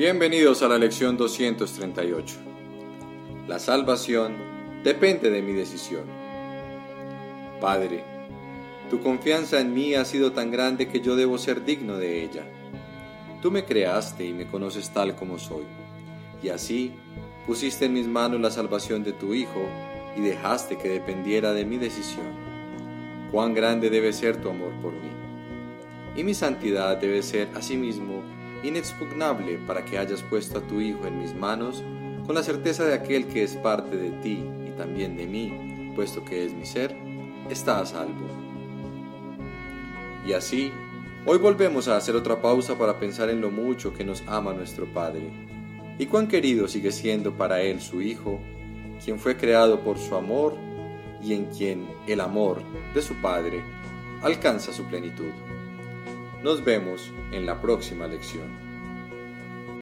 Bienvenidos a la lección 238. La salvación depende de mi decisión. Padre, tu confianza en mí ha sido tan grande que yo debo ser digno de ella. Tú me creaste y me conoces tal como soy, y así pusiste en mis manos la salvación de tu Hijo y dejaste que dependiera de mi decisión. Cuán grande debe ser tu amor por mí. Y mi santidad debe ser asimismo inexpugnable para que hayas puesto a tu Hijo en mis manos con la certeza de aquel que es parte de ti y también de mí, puesto que es mi ser, está a salvo. Y así, hoy volvemos a hacer otra pausa para pensar en lo mucho que nos ama nuestro Padre, y cuán querido sigue siendo para Él su Hijo, quien fue creado por su amor y en quien el amor de su Padre alcanza su plenitud. Nos vemos en la próxima lección.